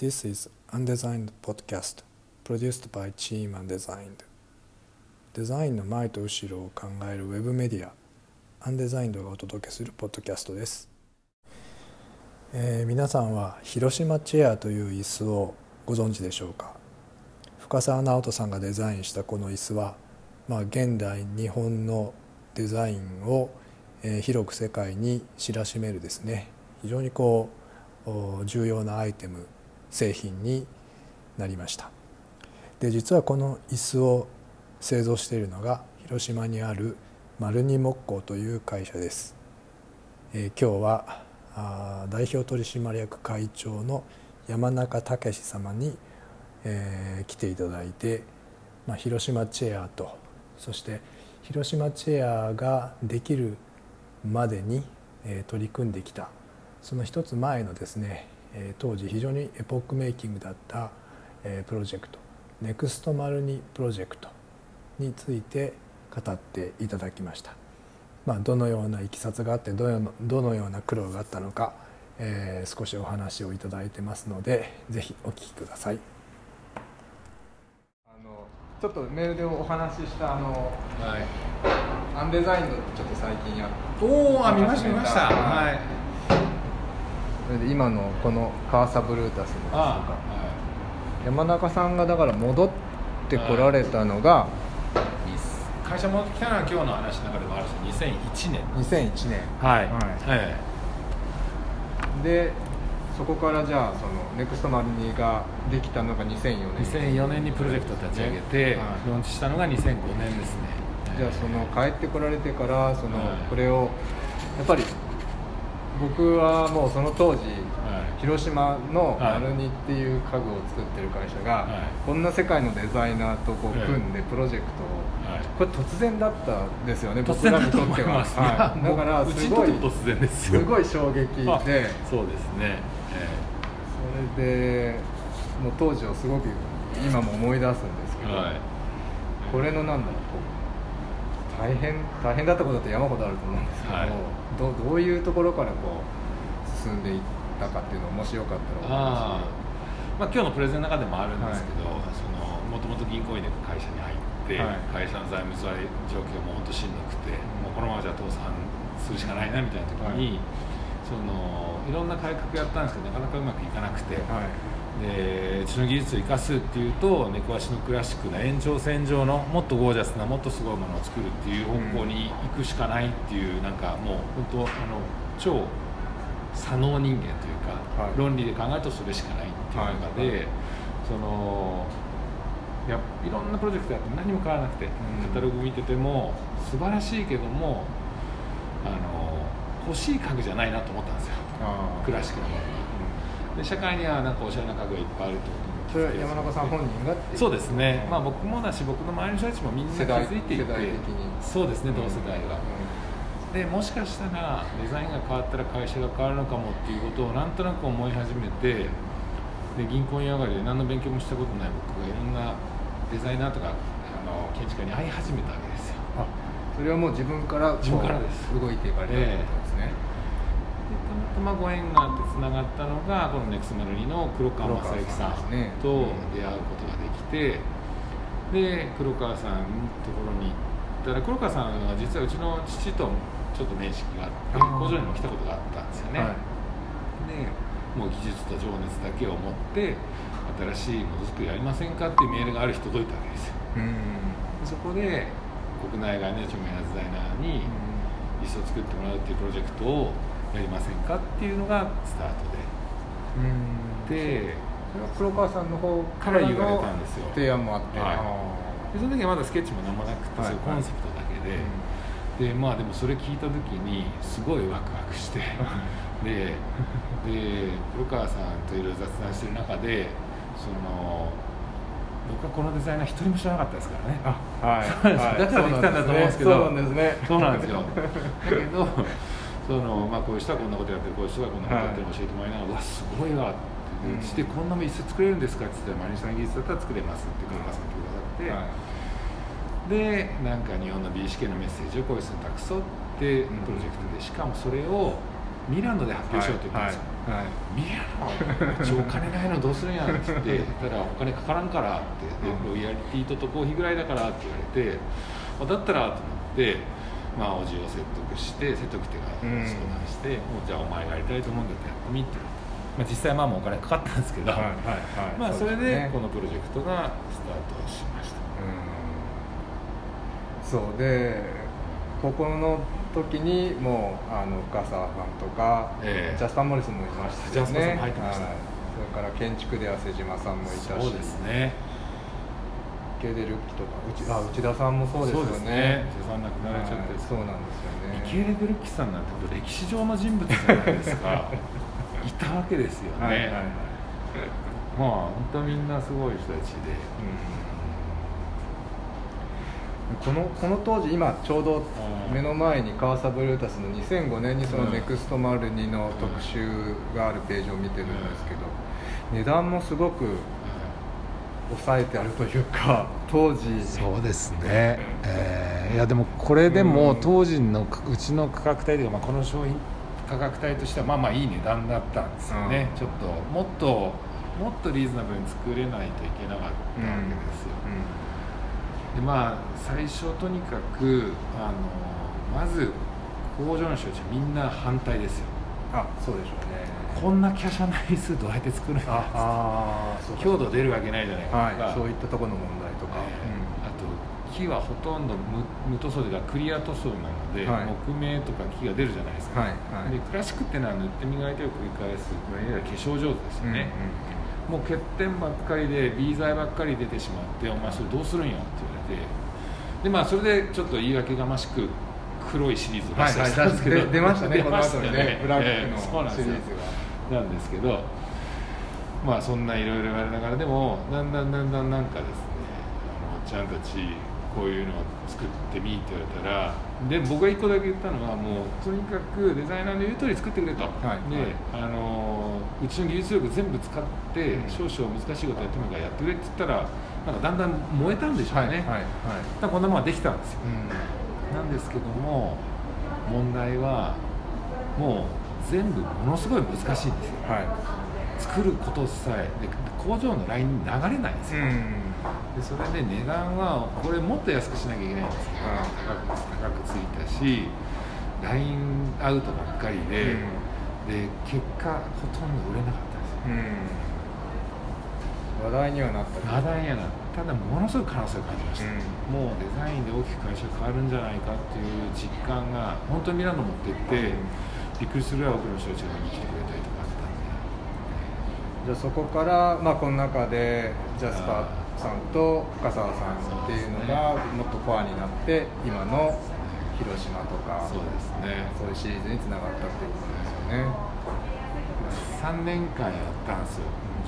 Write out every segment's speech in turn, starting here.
This is Undesigned Podcast produced by Team Undesigned. デザインの前と後ろを考えるウェブメディア Undesigned がお届けするポッドキャストです、えー皆さんは広島チェアという椅子をご存知でしょうか？深澤直人さんがデザインしたこの椅子は、まあ、現代日本のデザインを、えー広く世界に知らしめるですね。非常にこうお重要なアイテム製品になりました。で実はこの椅子を製造しているのが広島にある丸二木工という会社です、えー今日はあ代表取締役会長の山中武様に、えー来ていただいて、まあ、広島チェアとそして広島チェアができるまでに、えー取り組んできた。その一つ前のですね、えー当時非常にエポックメイキングだった、えープロジェクトネクストマルニプロジェクトについて語っていただきました、まあ、どのようないきさつがあってどのどのような苦労があったのか、えー少しお話をいただいてますのでぜひお聞きくださいあのちょっとメールでお話ししたあのはい。アンデザインドってちょっと最近やっおお、あ、見ました、見ました。はいはい。それで今のこのカーサブルータスのですとかあ、山中さんがだから戻ってこられたのがはい。会社戻ってきたのは今日の話の中でもあるし、2001年。2001年はい。はいえでそこからじゃあそのネクストマルニができたのが2004え年2004年にプロジェクトを立ち上げて、はいローンチしたのが2005年ですね。じゃあその帰ってこられてからそのはいこれをやっぱり僕はもうその当時は広島のはい。マルニっていう家具を作ってる会社が、はい。こんな世界のデザイナーとこうはい組んでプロジェクトを、はい。これ突然だったんですよね突然だと思いは。はい、だからすごい突然ですよ。すごい衝撃で。あそれそうですね。えでもう当時をすごく今も思い出すんですけど、えはい。これのなんだろう大変大変だったことって山ほどあると思うんですけど、はい。どどういうところからこう進んでいったかっていうのをもしよかったらおあまあ、今日のプレゼンの中でもあるんですけど、そのもともと銀行員で会社に入って、はい。会社の財務状況も本当しんどくて、もうこのままじゃ倒産するしかないなみたいな時に、そのいろんな改革やったんですけどなかなかうまくいかなくて、はいでうちの技術を生かすっていうと猫足のクラシックな延長線上のもっとゴージャスなもっとすごいものを作るっていう方向に行くしかないっていう、なんかもう本当あの超左脳人間というか、はい。論理で考えるとそれしかないっていう中で、はい。そのやいろんなプロジェクトやって何も変わらなくて、ん。カタログ見てても素晴らしいけどもあの欲しい家具じゃないなと思ったんですよ。クラシックなものが。で社会にはなんかおしゃれな家具がいっぱいあるってことにそれは山中さん本人がそうですね、まあ、僕僕もだし僕の周りの人たちもみんな気づいていて。そうですね同世代が、うでもしかしたらデザインが変わったら会社が変わるのかもっていうことをなんとなく思い始めてで銀行員上がりで何の勉強もしたことない僕がいろんなデザイナーとかあの建築家に会い始めたわけですよ。んあそれはもう自分から自分からです。動いていかれたってことですね、でたまたまご縁があってつながったのがこのネクストメロニの黒川正幸さんと出会うことができてで黒川さんのところに行ったら黒川さんは実はうちの父とちょっと面識があって工場にも来たことがあったんですよね、はい。でもう技術と情熱だけを持って新しいものづくりやりませんかっていうメールがある日届いたわけですよ。うん。そこで国内外の著名なデザイナーに椅子を作ってもらうっていうプロジェクトをやりませんかっていうのがスタートうん。ででそれは黒川さんの方から言われたんですよ。提案もあって、はい。あでその時はまだスケッチも何もなくて、はい。そういうコンセプトだけーで、でまあでもそれ聞いた時にすごいワクワクして。でで黒川さんといろいろ雑談してる中でその僕はこのデザイナー一人も知らなかったですからね。あはい、はい、だからできたんだと思うんですけど。そうなんですね。そうなんですよ。だけどその、まあ、こういう人はこんなことやってるこういう人がこんなことやってる教えてもらいながら、うわすごいわって、うちでこん。な椅子作れるんですかって言ったらマリンさんの技術だったら作れますって黒川さん言ってくださって、はい。でなんか日本の美意識のメッセージをこういう人に託そうってプロジェクトでしかもそれをミラノで発表しようって言ったんですよ、はい。はい。ミラノ？うちお金ないのどうするんやんって言って たらお金かからんからってでロイヤリティと渡航費ぐらいだからって言われてあだったらと思ってまあおじを説得して説得っていうかうん。相談して、もうじゃあお前がやりたいと思うんだったらやってみってまあ、実際まあもうお金かかったんですけど、はいはいはい。まあそれでこのプロジェクトがスタートしました。うんそうでここの時にもうあの深澤さんとか、ええ。ジャスパン・モリスもいましたよね。ジャスパンも入ってました。はい。それから建築では瀬島さんもいたし。そうですねケイデルッキとか内あ内田さんもそうですよね。ね。生産なくなられちゃって、はいそうなんですよね。ミケーレ・ベルッキさんなんて歴史上の人物じゃないですか。いたわけですよね、はいはいはい。まあ本当みんなすごい人たちで。このこの当時今ちょうどうん。目の前にカーサブルータスの2005年にそのうん。ネクストマルニの特集があるページを見てるんですけど値段もすごく抑えてあるというか当時。そうですね、えーいやでもこれでもうん。当時のうちの価格帯というか、まあ、この商品価格帯としてはまあまあいい値段だったんですよね、うん。ちょっともっともっとリーズナブルに作れないといけなかったわけですよ、でまあ最初とにかくあのまず工場の人たちみんな反対ですよ。あそうでしょうねこんな華奢な椅子どうやって作るんですか？強度出るわけないじゃないですか、はい。そういったところの問題とか、えーあと木はほとんど無無塗装でがクリア塗装なので、はい。木目とか木が出るじゃないですか、でクラシックっていうのは塗って磨いてを繰り返すいわゆる化粧上手ですよね、もう欠点ばっかりで B 剤ばっかり出てしまってお前それどうするんよって言われて。でまあそれでちょっと言い訳がましく黒いシリーズを出したりしたんですけど、はいはい出ましたねこの後にね ブラックのシリーズなんですけどまあそんないろいろ言われながらでもだんだんだんだんなんかですねあのちゃんたちこういうのを作ってみって言われたらで僕が一個だけ言ったのはもうとにかくデザイナーの言う通り作ってくれと、はい。で、あのうちの技術力全部使ってうん。少々難しいことやってもいいからやってくれって言ったらなんかだんだん燃えたんでしょうね、はいはいはい。だこんなものができたんですよ。うん。なんですけども問題はもう全部ものすごい難しいんですよ。はい。作ることさえで工場のラインに流れないんですよ、でそれで値段はこれもっと安くしなきゃいけないんですけど高く高くついたしラインアウトばっかりで、で結果ほとんど売れなかったんですよ。うん。話題にはなった話題やなた。だものすごい可能性を感じました、うん。もうデザインで大きく会社変わるんじゃないかっていう実感が本当にミラノ持ってって、びっくりするぐらい多くの人たちが見に来てくれたりとかあったんで。じゃあそこから、まあ、この中でジャスパーさんと深澤さんっていうのがもっとコアになって今の広島とかそうですね。そういうシリーズにつながったっていうことですよね。3年間やったんですよ。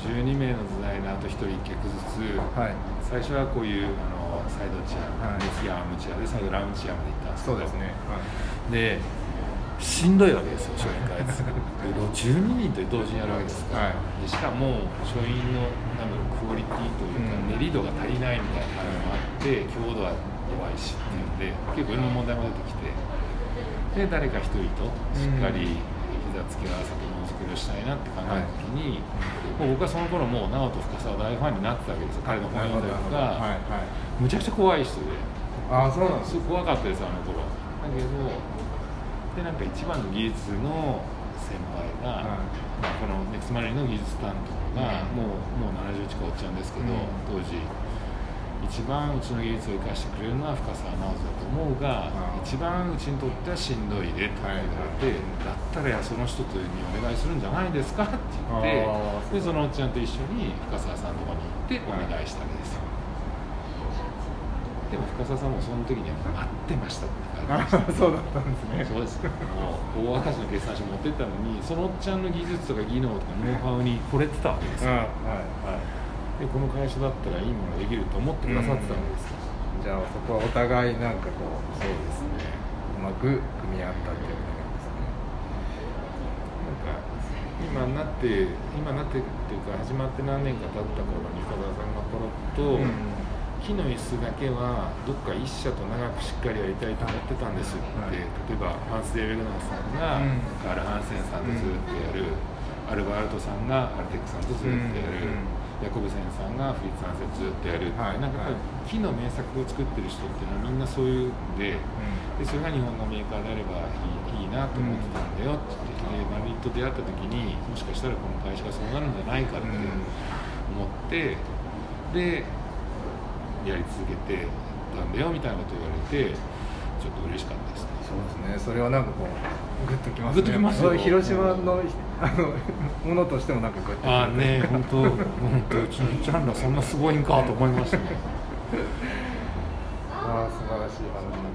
12名のデザイナーと1人1脚ずつ、はい。最初はこういうあのサイドチェア、はい。メスやアームチェアで最後ラウンジチェアまで行ったんですけど。そうですね、でしんどいわけですよ商品開発で12人と同時にやるわけですから、はい。でしかも商品のなんだろうクオリティというか、うん。練り度が足りないみたいな感じもあって強度は弱いしっていうので結構いろんな問題も出てきて。で誰か一人としっかり膝つき合わせてものづくりをしたいなって考えた時に、もう僕はその頃もう直人深澤大ファンになってたわけですよ彼の本読んだりとか、はいはい。むちゃくちゃ怖い人で。ああそうなんですすごい怖かったですあの頃。だけどでなんか一番の技術の先輩が、はいまあ、このネクスマリンの技術担当が、うん。もうもう70近くおっちゃうんですけど、うん。当時。一番うちの技術を生かしてくれるのは深澤直人だと思うが、一番うちにとってはしんどいでと言われて、だったらその人とにお願いするんじゃないですかって言ってでそのおっちゃんと一緒に深澤さんのとこに行ってお願いしたわけですよ、でも深澤さんもその時には待ってましたって書いてました。あそうだったんですね。そうです。もう大赤字の決算書持ってったのにそのおっちゃんの技術とか技能とかノウハウに惚れてたわけですよ、はいはい。でこの会社だったらいいものができると思ってくださってたんですよ、じゃあそこはお互いなんかこうそうですね。うまく組み合ったっていうことなんか今になって今になってっていうか始まって何年か経った頃に深澤さんの頃と、なん。ですね木の椅子だけはどっか一社と長くしっかりやりたいと思ってたんですって、はい。例えばハンス・デー・ベグナーさんが、うん。カール・ハンセンさんとずっとやる、アルバールトさんがアルテックさんとずっとやる、うん。ヤコブセンさんがフリッツ・ハンセンずっとやるって、はい。なんか木の名作を作ってる人っていうのはみんなそういうででそれが日本のメーカーであればいいいいなと思ってたんだよって言って、でマリット出会った時にもしかしたらこの会社がそうなるんじゃないかって思って、でやり続けてたんだよみたいなこと言われてちょっと嬉しかったですね。そうですねそれはなんかこうグッときますねグッときますよ広島のあのものとしてもなんかグッときあますーね本当本当うちのジャンルはそんなすごいんかと思いましたね。あー素晴らしい話